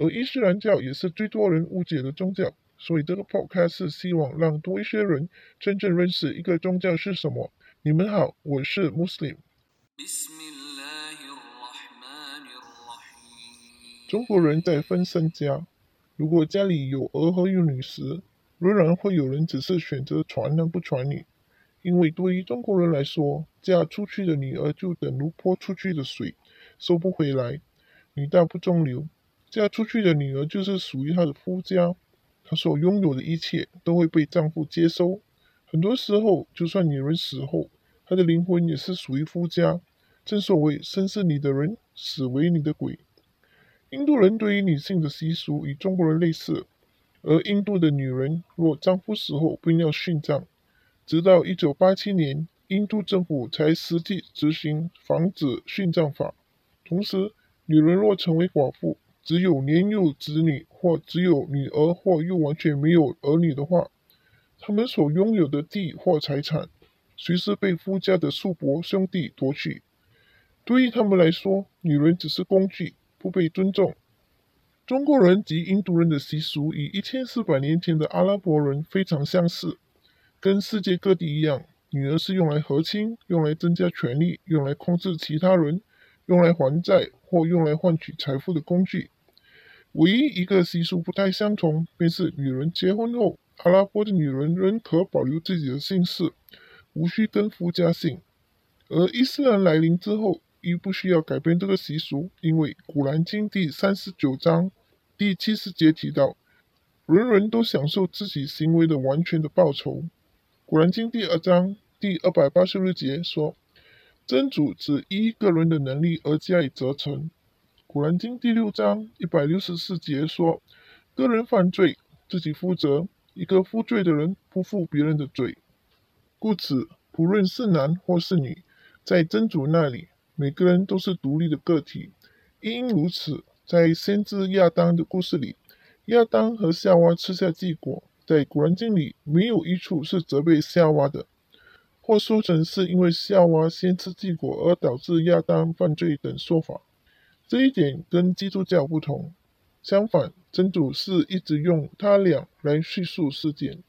而伊斯兰教也是最多人误解的宗教，所以这个 podcast 是希望让多一些人真正认识一个宗教是什么。你们好，我是 Muslim。中国人在分身家，如果家里有儿和有女时，仍然会有人只是选择传男不传女，因为对于中国人来说，嫁出去的女儿就等如泼出去的水，收不回来，女大不中留。嫁出去的女儿就是属于她的夫家，她所拥有的一切都会被丈夫接收。很多时候，就算女人死后，她的灵魂也是属于夫家。正所谓“生是你的人，死为你的鬼”。印度人对于女性的习俗与中国人类似，而印度的女人若丈夫死后便要殉葬。直到一九八七年，印度政府才实际执行防止殉葬法。同时，女人若成为寡妇，只有年幼子女，或只有女儿，或又完全没有儿女的话，他们所拥有的地或财产，随时被夫家的叔伯兄弟夺去。对于他们来说，女人只是工具，不被尊重。中国人及印度人的习俗与一千四百年前的阿拉伯人非常相似，跟世界各地一样，女儿是用来和亲，用来增加权力，用来控制其他人，用来还债或用来换取财富的工具。唯一一个习俗不太相同，便是女人结婚后，阿拉伯的女人仍可保留自己的姓氏，无需跟夫家姓；而伊斯兰来临之后，亦不需要改变这个习俗，因为《古兰经》第三十九章第七十节提到，人人都享受自己行为的完全的报酬。《古兰经》第二章第二百八十六节说，真主只依个人的能力而加以责成。古兰经第六章一百六十四节说：“个人犯罪，自己负责。一个负罪的人不负别人的罪。故此，不论是男或是女，在真主那里，每个人都是独立的个体。因如此，在先知亚当的故事里，亚当和夏娃吃下禁果，在古兰经里没有一处是责备夏娃的，或说成是因为夏娃先吃禁果而导致亚当犯罪等说法。”这一点跟基督教不同，相反，真主是一直用他俩来叙述事件，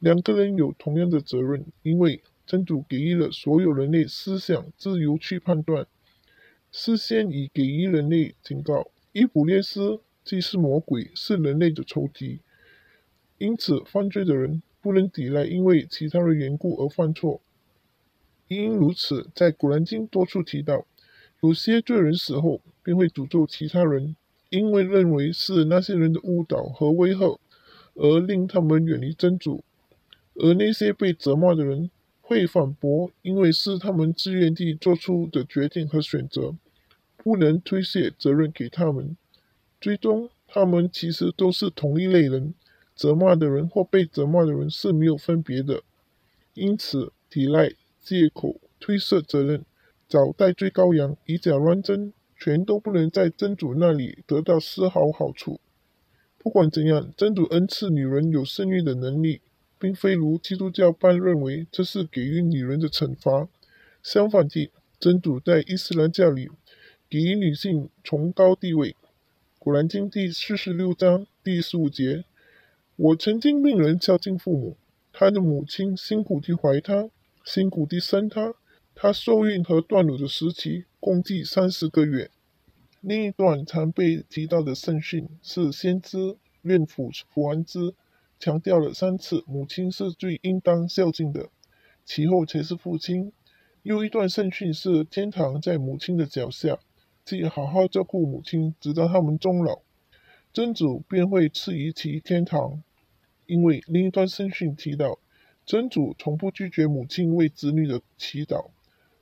两个人有同样的责任，因为真主给予了所有人类思想自由去判断，事先已给予人类警告：伊卜列斯既是魔鬼，是人类的仇敌，因此犯罪的人不能抵赖因为其他的缘故而犯错。因如此，在古兰经多处提到。有些罪人死后便会诅咒其他人，因为认为是那些人的误导和威吓，而令他们远离真主；而那些被责骂的人会反驳，因为是他们自愿地做出的决定和选择，不能推卸责任给他们。最终，他们其实都是同一类人，责骂的人或被责骂的人是没有分别的。因此，抵赖、借口、推卸责任。找代罪羔羊，以假乱真，全都不能在真主那里得到丝毫好处。不管怎样，真主恩赐女人有生育的能力，并非如基督教般认为这是给予女人的惩罚。相反地，真主在伊斯兰教里给予女性崇高地位。古兰经第四十六章第十五节：我曾经命人孝敬父母，他的母亲辛苦地怀他，辛苦地生他。他受孕和断乳的时期共计三十个月。另一段常被提到的圣训是先知愿福福安之强调了三次母亲是最应当孝敬的，其后才是父亲。又一段圣训是天堂在母亲的脚下，即好好照顾母亲，直到他们终老，真主便会赐予其天堂。因为另一段圣训提到，真主从不拒绝母亲为子女的祈祷。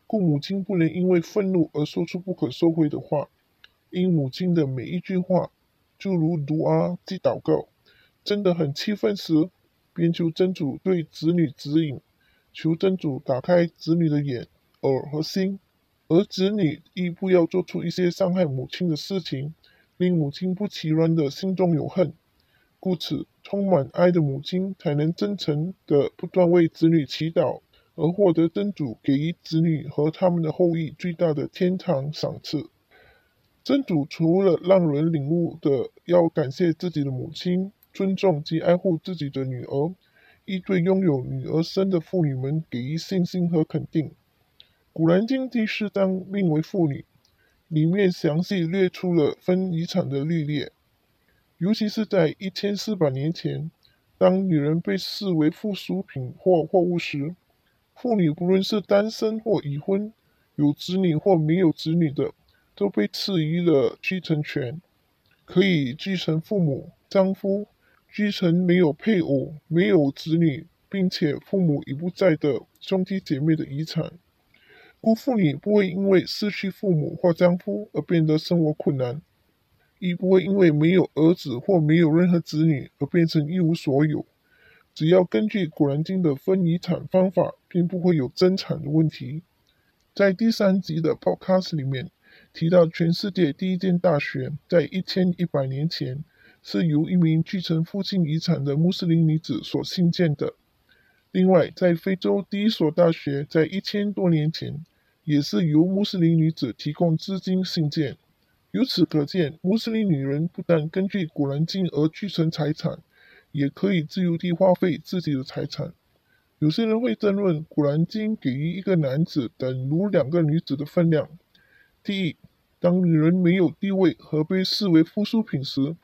故母亲不能因为愤怒而说出不可收回的话，因母亲的每一句话，就如读啊及祷告，真的很气愤时，便求真主对子女指引，求真主打开子女的眼、耳和心，而子女亦不要做出一些伤害母亲的事情，令母亲不其然的心中有恨。故此，充满爱的母亲才能真诚的不断为子女祈祷，而获得真主给予子女和他们的后裔最大的天堂赏赐。真主除了让人领悟的要感谢自己的母亲，尊重及爱护自己的女儿，亦对拥有女儿身的妇女们给予信心和肯定。古兰经第四章命为妇女，里面详细列出了分遗产的律例。尤其是在一千四百年前，当女人被视为附属品或货物时，妇女不论是单身或已婚，有子女或没有子女的，都被赐予了继承权，可以继承父母、丈夫，继承没有配偶、没有子女，并且父母已不在的兄弟姐妹的遗产。故妇女不会因为失去父母或丈夫而变得生活困难。亦不会因为没有儿子或没有任何子女而变成一无所有。只要根据《古兰经》的分遗产方法，并不会有争产的问题。在第三集的 Podcast 里面提到，全世界第一间大学在一千一百年前是由一名继承父亲遗产的穆斯林女子所兴建的。另外，在非洲第一所大学在一千多年前也是由穆斯林女子提供资金兴建。由此可见，穆斯林女人不但根据《古兰经》而继承财产，也可以自由地花费自己的财产。有些人会争论，《古兰经》给予一个男子等如两个女子的分量。第一，当女人没有地位和被视为附属品时，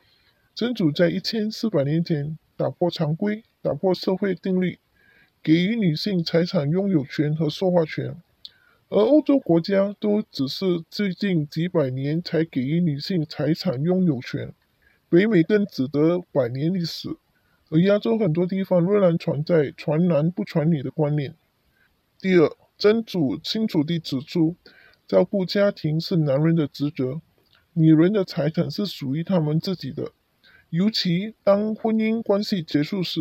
真主在一千四百年前打破常规，打破社会定律，给予女性财产拥有权和说话权。而欧洲国家都只是最近几百年才给予女性财产拥有权，北美更只得百年历史，而亚洲很多地方仍然存在传男不传女的观念。第二，真主清楚地指出，照顾家庭是男人的职责，女人的财产是属于他们自己的，尤其当婚姻关系结束时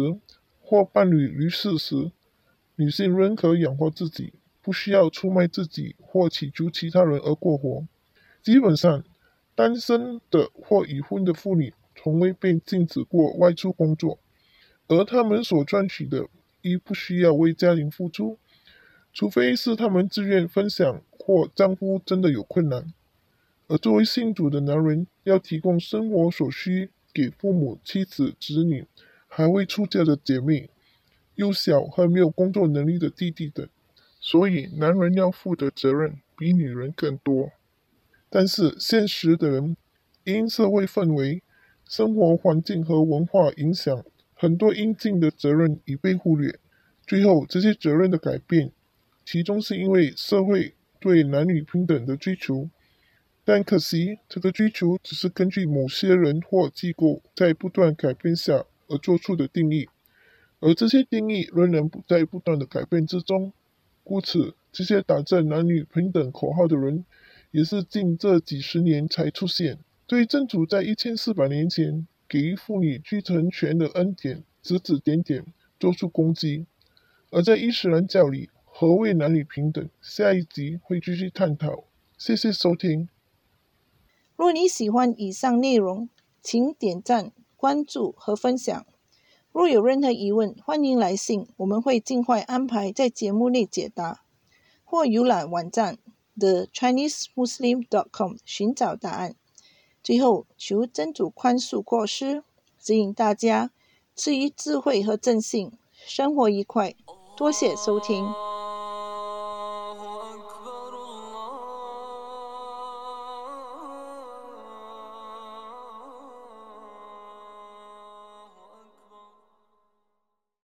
或伴侣离世时，女性仍可养活自己。不需要出卖自己或祈求其他人而过活。基本上，单身的或已婚的妇女从未被禁止过外出工作，而他们所赚取的亦不需要为家庭付出，除非是他们自愿分享或丈夫真的有困难。而作为信主的男人，要提供生活所需给父母、妻子、子女、还未出嫁的姐妹、幼小和没有工作能力的弟弟等。所以，男人要负的责任比女人更多。但是，现实的人因社会氛围、生活环境和文化影响，很多应尽的责任已被忽略。最后，这些责任的改变，其中是因为社会对男女平等的追求。但可惜，这个追求只是根据某些人或机构在不断改变下而做出的定义，而这些定义仍然不在不断的改变之中。故此，这些打着男女平等口号的人，也是近这几十年才出现，对真主在一千四百年前给予妇女继承权的恩典指指点点，做出攻击。而在伊斯兰教里，何谓男女平等？下一集会继续探讨。谢谢收听。若你喜欢以上内容，请点赞、关注和分享。若有任何疑问，欢迎来信，我们会尽快安排在节目内解答，或浏览网站 thechinesemuslim.com 寻找答案。最后，求真主宽恕过失，指引大家赐予智慧和正信，生活愉快。多谢收听。